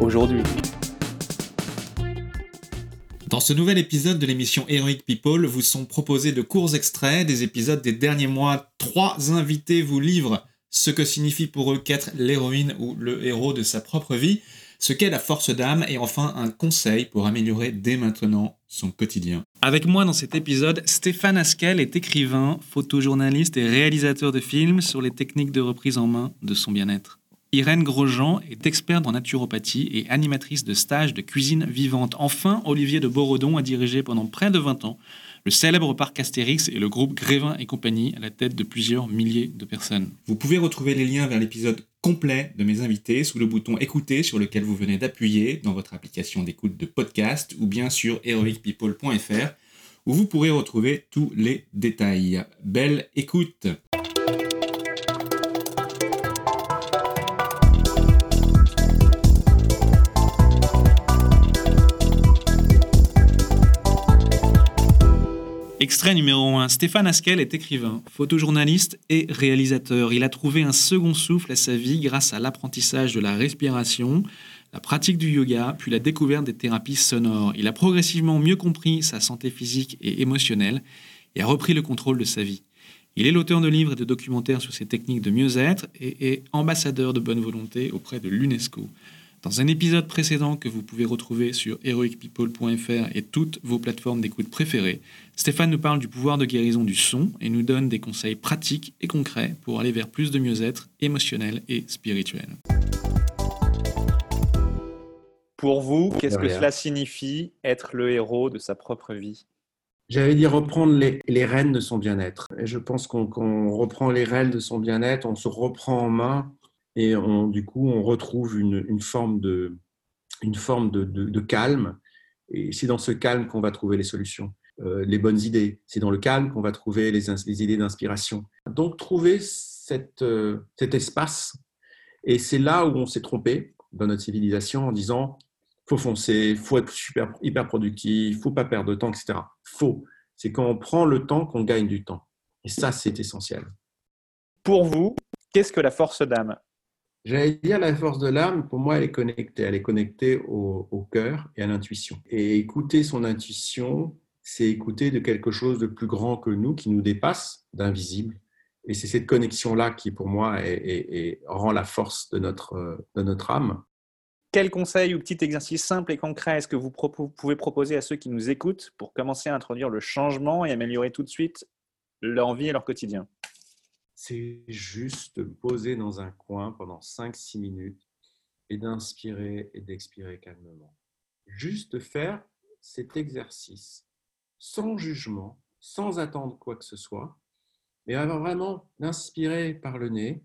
aujourd'hui. Dans ce nouvel épisode de l'émission Heroic People, vous sont proposés de courts extraits des épisodes des derniers mois. Trois invités vous livrent ce que signifie pour eux qu'être l'héroïne ou le héros de sa propre vie, ce qu'est la force d'âme et enfin un conseil pour améliorer dès maintenant son quotidien. Avec moi dans cet épisode, Stéphane Askel est écrivain, photojournaliste et réalisateur de films sur les techniques de reprise en main de son bien-être. Irène Grosjean est experte en naturopathie et animatrice de stages de cuisine vivante. Enfin, Olivier de Borodon a dirigé pendant près de 20 ans le célèbre parc Astérix et le groupe Grévin et compagnie à la tête de plusieurs milliers de personnes. Vous pouvez retrouver les liens vers l'épisode complet de mes invités sous le bouton écouter sur lequel vous venez d'appuyer dans votre application d'écoute de podcast ou bien sur heroicpeople.fr où vous pourrez retrouver tous les détails. Belle écoute Extrait numéro 1. Stéphane Askel est écrivain, photojournaliste et réalisateur. Il a trouvé un second souffle à sa vie grâce à l'apprentissage de la respiration, la pratique du yoga, puis la découverte des thérapies sonores. Il a progressivement mieux compris sa santé physique et émotionnelle et a repris le contrôle de sa vie. Il est l'auteur de livres et de documentaires sur ses techniques de mieux-être et est ambassadeur de bonne volonté auprès de l'UNESCO. Dans un épisode précédent que vous pouvez retrouver sur heroicpeople.fr et toutes vos plateformes d'écoute préférées, Stéphane nous parle du pouvoir de guérison du son et nous donne des conseils pratiques et concrets pour aller vers plus de mieux-être émotionnel et spirituel. Pour vous, qu'est-ce que cela signifie être le héros de sa propre vie? J'avais dit reprendre les, les, rênes de son bien-être. Et je pense qu'on reprend les rênes de son bien-être, on se reprend en main et du coup, on retrouve une, forme, de, calme. Et c'est dans ce calme qu'on va trouver les solutions, euh, les bonnes idées. C'est dans le calme qu'on va trouver les, idées d'inspiration. Donc, trouver euh, cet espace. Et c'est là où on s'est trompé dans notre civilisation en disant faut foncer, faut être super, hyper productif, faut pas perdre de temps, etc. Faux. C'est quand on prend le temps qu'on gagne du temps. Et ça, c'est essentiel. Pour vous, qu'est-ce que la force d'âme? J'allais dire la force de l'âme, pour moi, elle est connectée. Elle est connectée au, cœur et à l'intuition. Et écouter son intuition, c'est écouter de quelque chose de plus grand que nous, qui nous dépasse, d'invisible. Et c'est cette connexion-là qui, pour moi, rend la force de notre, de notre âme. Quel conseil ou petit exercice simple et concret est-ce que vous pouvez proposer à ceux qui nous écoutent pour commencer à introduire le changement et améliorer tout de suite leur vie et leur quotidien? C'est juste poser dans un coin pendant 5-6 minutes et d'inspirer et d'expirer calmement. Juste faire cet exercice sans jugement, sans attendre quoi que ce soit, mais avoir vraiment d'inspirer par le nez,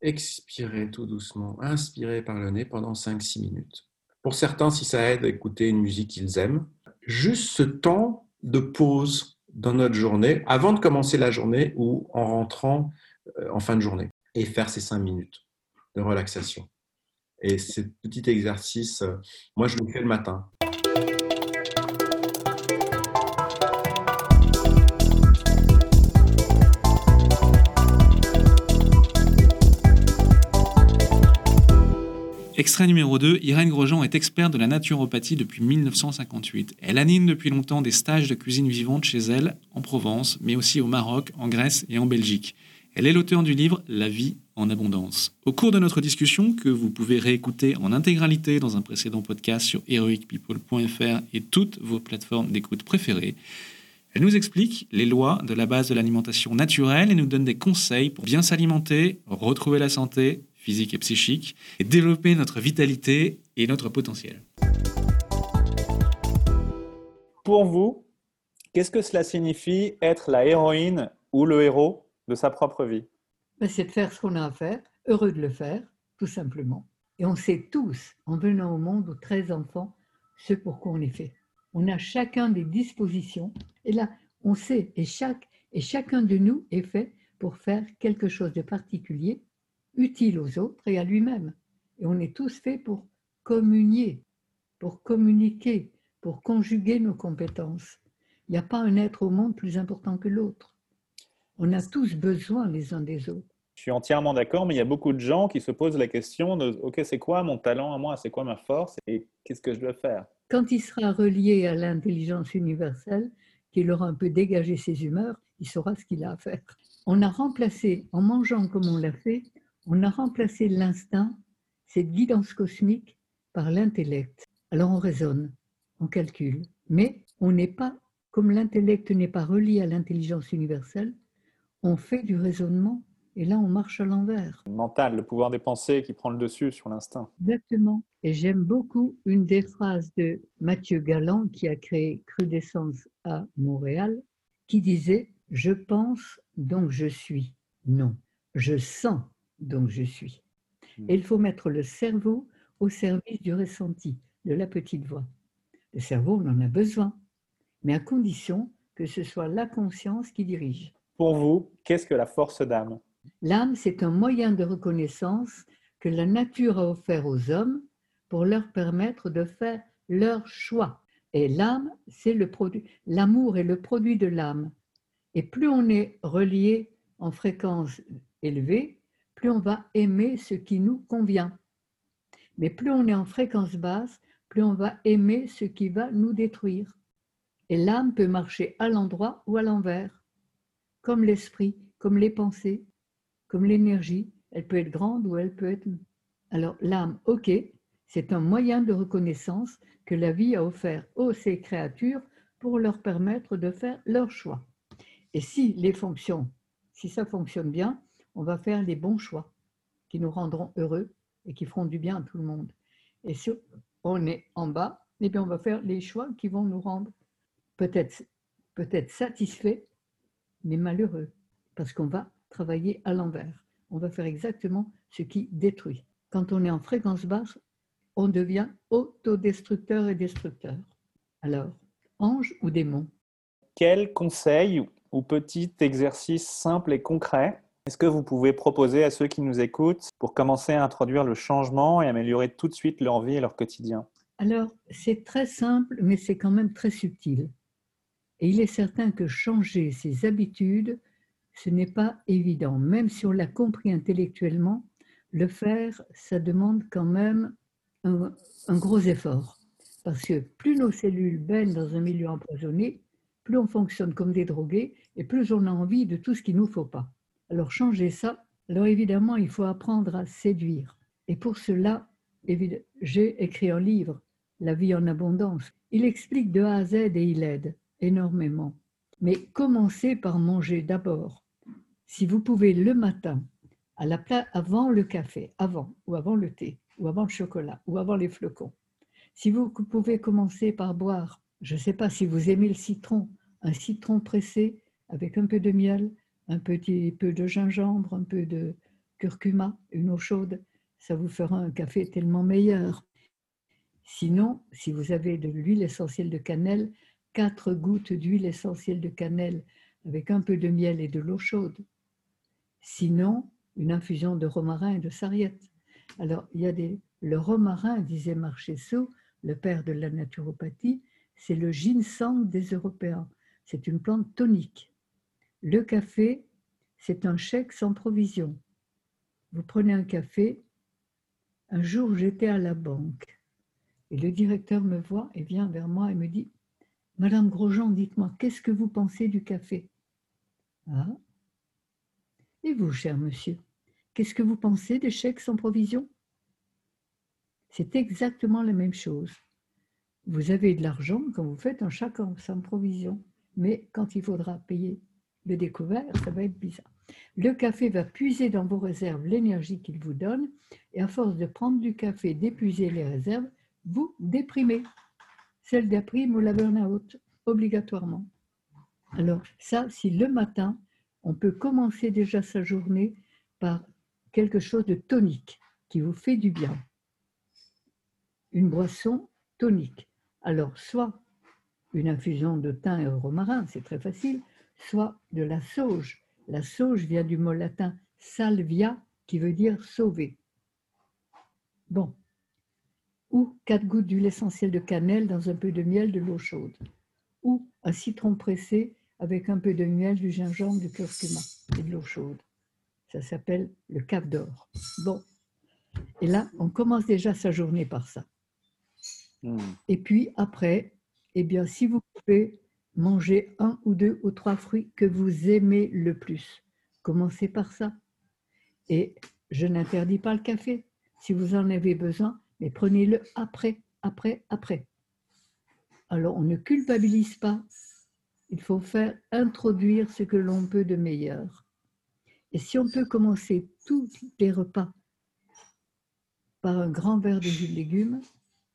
expirer tout doucement, inspirer par le nez pendant 5-6 minutes. Pour certains, si ça aide à écouter une musique qu'ils aiment, juste ce temps de pause dans notre journée, avant de commencer la journée ou en rentrant euh, en fin de journée, et faire ces cinq minutes de relaxation. Et ce petit exercice, euh, moi je le fais le matin. Extrait numéro 2, Irène Grosjean est experte de la naturopathie depuis 1958. Elle anime depuis longtemps des stages de cuisine vivante chez elle, en Provence, mais aussi au Maroc, en Grèce et en Belgique. Elle est l'auteur du livre La vie en abondance. Au cours de notre discussion, que vous pouvez réécouter en intégralité dans un précédent podcast sur heroicpeople.fr et toutes vos plateformes d'écoute préférées, elle nous explique les lois de la base de l'alimentation naturelle et nous donne des conseils pour bien s'alimenter, retrouver la santé physique et psychique, et développer notre vitalité et notre potentiel. Pour vous, qu'est-ce que cela signifie être la héroïne ou le héros de sa propre vie? Ben, C'est de faire ce qu'on a à faire, heureux de le faire, tout simplement. Et on sait tous, en venant au monde, aux 13 enfants, ce pourquoi on est fait. On a chacun des dispositions. Et là, on sait, et, chaque, et chacun de nous est fait pour faire quelque chose de particulier, utile aux autres et à lui-même. Et on est tous faits pour communier, pour communiquer, pour conjuguer nos compétences. Il n'y a pas un être au monde plus important que l'autre. On a tous besoin les uns des autres. Je suis entièrement d'accord, mais il y a beaucoup de gens qui se posent la question de OK, c'est quoi mon talent à moi? C'est quoi ma force? Et qu'est-ce que je dois faire? Quand il sera relié à l'intelligence universelle, qu'il aura un peu dégagé ses humeurs, il saura ce qu'il a à faire. On a remplacé, en mangeant comme on l'a fait, on a remplacé l'instinct, cette guidance cosmique, par l'intellect. Alors on raisonne, on calcule, mais on n'est pas, comme l'intellect n'est pas relié à l'intelligence universelle, on fait du raisonnement et là on marche à l'envers. Mental, le pouvoir des pensées qui prend le dessus sur l'instinct. Exactement. Et j'aime beaucoup une des phrases de Mathieu Galland qui a créé Crudescence à Montréal, qui disait Je pense donc je suis. Non, je sens donc je suis. Hmm. Et il faut mettre le cerveau au service du ressenti, de la petite voix. Le cerveau, on en a besoin, mais à condition que ce soit la conscience qui dirige. Pour vous, qu'est-ce que la force d'âme? L'âme, c'est un moyen de reconnaissance que la nature a offert aux hommes pour leur permettre de faire leur choix. Et l'âme, c'est le produit. L'amour est le produit de l'âme. Et plus on est relié en fréquence élevée, plus on va aimer ce qui nous convient. Mais plus on est en fréquence basse, plus on va aimer ce qui va nous détruire. Et l'âme peut marcher à l'endroit ou à l'envers, comme l'esprit, comme les pensées, comme l'énergie. Elle peut être grande ou elle peut être... Alors l'âme, ok, c'est un moyen de reconnaissance que la vie a offert aux ces créatures pour leur permettre de faire leur choix. Et si les fonctions, si ça fonctionne bien, on va faire les bons choix qui nous rendront heureux et qui feront du bien à tout le monde. Et si on est en bas, eh bien on va faire les choix qui vont nous rendre peut-être peut-être satisfaits, mais malheureux, parce qu'on va travailler à l'envers. On va faire exactement ce qui détruit. Quand on est en fréquence basse, on devient autodestructeur et destructeur. Alors, ange ou démon? Quel conseil ou petit exercice simple et concret est-ce que vous pouvez proposer à ceux qui nous écoutent pour commencer à introduire le changement et améliorer tout de suite leur vie et leur quotidien Alors, c'est très simple, mais c'est quand même très subtil. Et il est certain que changer ses habitudes, ce n'est pas évident. Même si on l'a compris intellectuellement, le faire, ça demande quand même un, gros effort. Parce que plus nos cellules baignent dans un milieu empoisonné, plus on fonctionne comme des drogués et plus on a envie de tout ce qu'il ne nous faut pas. Alors changer ça, alors évidemment, il faut apprendre à séduire. Et pour cela, j'ai écrit un livre, La vie en abondance. Il explique de A à Z et il aide énormément. Mais commencez par manger d'abord. Si vous pouvez le matin, à avant le café, avant, ou avant le thé, ou avant le chocolat, ou avant les flocons. Si vous pouvez commencer par boire, je ne sais pas si vous aimez le citron, un citron pressé avec un peu de miel, un petit peu de gingembre, un peu de curcuma, une eau chaude, ça vous fera un café tellement meilleur. Sinon, si vous avez de l'huile essentielle de cannelle, quatre gouttes d'huile essentielle de cannelle avec un peu de miel et de l'eau chaude. Sinon, une infusion de romarin et de sarriette. Alors, il y a des, le romarin, disait Marchesso, le père de la naturopathie, c'est le ginseng des Européens. C'est une plante tonique. Le café, c'est un chèque sans provision. Vous prenez un café. Un jour, j'étais à la banque et le directeur me voit et vient vers moi et me dit Madame Grosjean, dites-moi, qu'est-ce que vous pensez du café? Ah Et vous, cher monsieur, qu'est-ce que vous pensez des chèques sans provision? C'est exactement la même chose. Vous avez de l'argent quand vous faites un chèque sans provision, mais quand il faudra payer le découvert, ça va être bizarre. Le café va puiser dans vos réserves l'énergie qu'il vous donne, et à force de prendre du café, d'épuiser les réserves, vous déprimez. Celle d'après ou la burn-out, obligatoirement. Alors ça, si le matin, on peut commencer déjà sa journée par quelque chose de tonique qui vous fait du bien. une boisson tonique. Alors, soit une infusion de thym et romarin, c'est très facile, soit de la sauge. La sauge vient du mot latin salvia, qui veut dire sauver. Bon. Ou quatre gouttes d'huile essentielle de cannelle dans un peu de miel, de l'eau chaude. Ou un citron pressé avec un peu de miel, du gingembre, du curcuma et de l'eau chaude. Ça s'appelle le cave d'or. Bon. Et là, on commence déjà sa journée par ça. Hmm. Et puis après, eh bien, si vous pouvez manger un ou deux ou trois fruits que vous aimez le plus, commencez par ça. Et je n'interdis pas le café. Si vous en avez besoin, mais prenez-le après, après, après. Alors, on ne culpabilise pas. Il faut faire introduire ce que l'on peut de meilleur. Et si on peut commencer tous les repas par un grand verre de jus de légumes,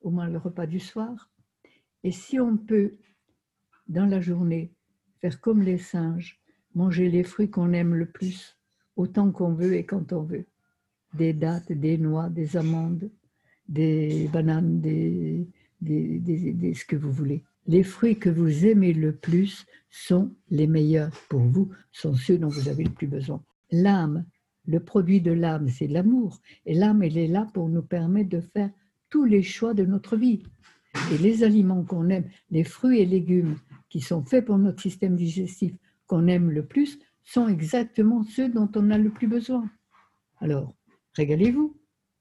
au moins le repas du soir, et si on peut, dans la journée, faire comme les singes, manger les fruits qu'on aime le plus, autant qu'on veut et quand on veut, des dattes, des noix, des amandes, des bananes, des, des, des- des- ce que vous voulez. Les fruits que vous aimez le plus sont les meilleurs pour vous, sont ceux dont vous avez le plus besoin. L'âme, le produit de l'âme, c'est l'amour. Et l'âme, elle est là pour nous permettre de faire tous les choix de notre vie. Et les aliments qu'on aime, les fruits et légumes qui sont faits pour notre système digestif, qu'on aime le plus, sont exactement ceux dont on a le plus besoin. Alors, régalez-vous,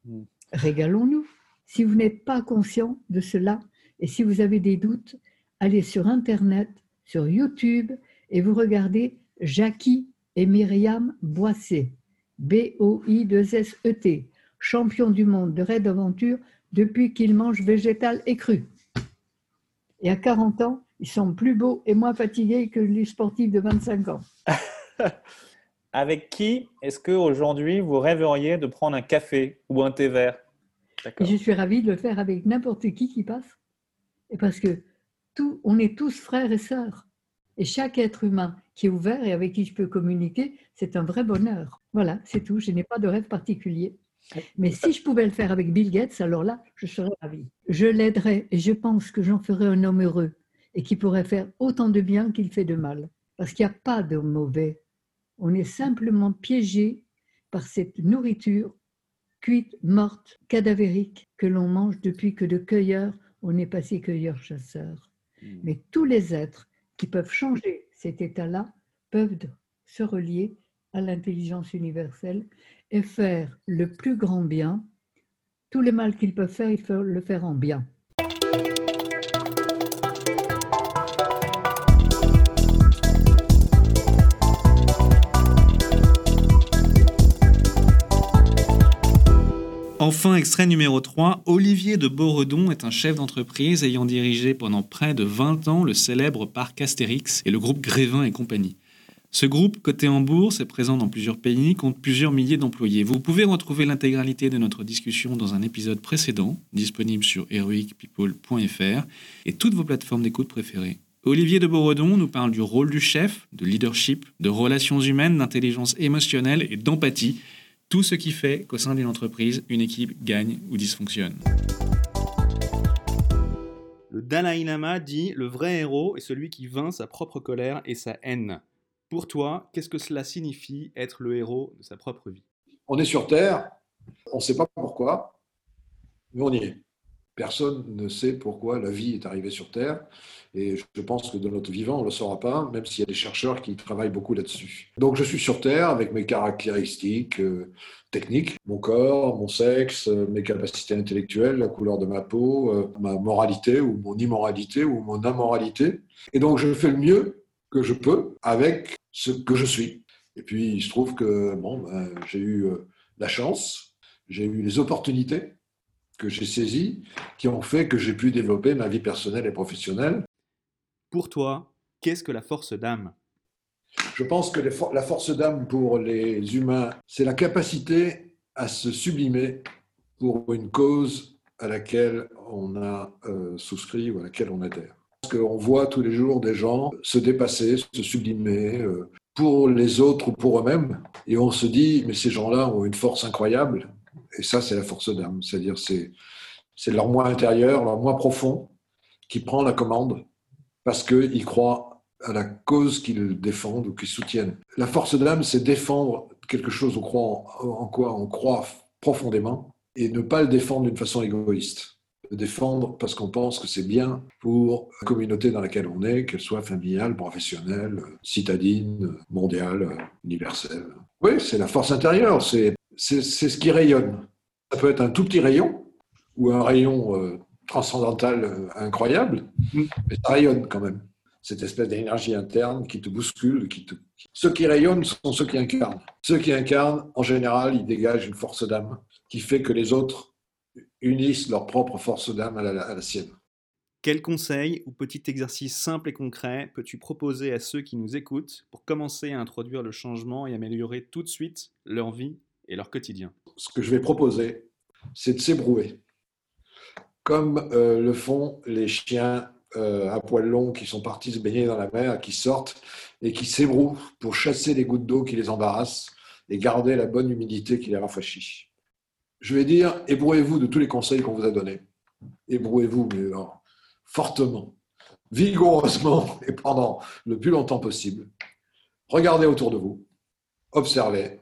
Mm. régalons-nous. Si vous n'êtes pas conscient de cela et si vous avez des doutes, allez sur Internet, sur YouTube et vous regardez Jackie et Myriam Boissé, B-O-I-2-S-E-T, E champion du monde de raid d'aventure depuis qu'ils mangent végétal et cru. Et à 40 ans, ils sont plus beaux et moins fatigués que les sportifs de 25 ans. Avec qui est-ce qu'aujourd'hui vous rêveriez de prendre un café ou un thé vert? Et je suis ravie de le faire avec n'importe qui qui passe. Et parce que tout, on est tous frères et sœurs. Et chaque être humain qui est ouvert et avec qui je peux communiquer, c'est un vrai bonheur. Voilà, c'est tout. Je n'ai pas de rêve particulier. Mais si je pouvais le faire avec Bill Gates, alors là, je serais ravie. Je l'aiderais et je pense que j'en ferais un homme heureux et qui pourrait faire autant de bien qu'il fait de mal. Parce qu'il n'y a pas de mauvais. On est simplement piégé par cette nourriture cuite, morte, cadavérique que l'on mange depuis que de cueilleur, on est passé cueilleur-chasseur. Hmm. Mais tous les êtres qui peuvent changer cet état-là peuvent se relier à l'intelligence universelle et faire le plus grand bien. Tout le mal qu'ils peuvent faire, il faut le faire en bien. Enfin, extrait numéro 3, Olivier de Beauredon est un chef d'entreprise ayant dirigé pendant près de 20 ans le célèbre parc Astérix et le groupe Grévin et compagnie. Ce groupe, coté en bourse et présent dans plusieurs pays, compte plusieurs milliers d'employés. Vous pouvez retrouver l'intégralité de notre discussion dans un épisode précédent, disponible sur heroicpeople.fr et toutes vos plateformes d'écoute préférées. Olivier de Beauredon nous parle du rôle du chef, de leadership, de relations humaines, d'intelligence émotionnelle et d'empathie tout ce qui fait qu'au sein d'une entreprise, une équipe gagne ou dysfonctionne. Le Dalai Lama dit Le vrai héros est celui qui vainc sa propre colère et sa haine. Pour toi, qu'est-ce que cela signifie être le héros de sa propre vie? On est sur Terre, on ne sait pas pourquoi, mais on y est. Personne ne sait pourquoi la vie est arrivée sur Terre. Et je pense que de notre vivant, on ne le saura pas, même s'il y a des chercheurs qui travaillent beaucoup là-dessus. Donc je suis sur Terre avec mes caractéristiques euh, techniques, mon corps, mon sexe, euh, mes capacités intellectuelles, la couleur de ma peau, euh, ma moralité ou mon immoralité ou mon amoralité. Et donc je fais le mieux que je peux avec ce que je suis. Et puis il se trouve que bon, ben, j'ai eu la chance, j'ai eu les opportunités que j'ai saisies qui ont fait que j'ai pu développer ma vie personnelle et professionnelle. Pour toi, qu'est-ce que la force d'âme? Je pense que for- la force d'âme pour les humains, c'est la capacité à se sublimer pour une cause à laquelle on a euh, souscrit ou à laquelle on adhère. Parce qu'on voit tous les jours des gens se dépasser, se sublimer euh, pour les autres ou pour eux-mêmes, et on se dit, mais ces gens-là ont une force incroyable, et ça, c'est la force d'âme, c'est-à-dire c'est C'est leur moi intérieur, leur moi profond qui prend la commande parce qu'ils croient à la cause qu'ils défendent ou qu'ils soutiennent. La force d'âme, c'est défendre quelque chose en quoi on croit profondément et ne pas le défendre d'une façon égoïste le défendre parce qu'on pense que c'est bien pour la communauté dans laquelle on est, qu'elle soit familiale, professionnelle, citadine, mondiale, universelle. Oui, c'est la force intérieure, c'est ce qui rayonne. Ça peut être un tout petit rayon ou un rayon euh, transcendantal euh, incroyable, mm. mais ça rayonne quand même. Cette espèce d'énergie interne qui te bouscule, qui te... Ceux qui rayonnent sont ceux qui incarnent. Ceux qui incarnent, en général, ils dégagent une force d'âme qui fait que les autres unissent leur propre force d'âme à, la, sienne. Quel conseil ou petit exercice simple et concret peux-tu proposer à ceux qui nous écoutent pour commencer à introduire le changement et améliorer tout de suite leur vie et leur quotidien Ce que je vais proposer, c'est de s'ébrouer, comme euh, le font les chiens euh, à poils longs qui sont partis se baigner dans la mer, qui sortent et qui s'ébrouent pour chasser les gouttes d'eau qui les embarrassent et garder la bonne humidité qui les rafraîchit je vais dire, ébrouez-vous de tous les conseils qu'on vous a donnés. Ébrouez-vous, alors, fortement, vigoureusement et pendant le plus longtemps possible. Regardez autour de vous, observez,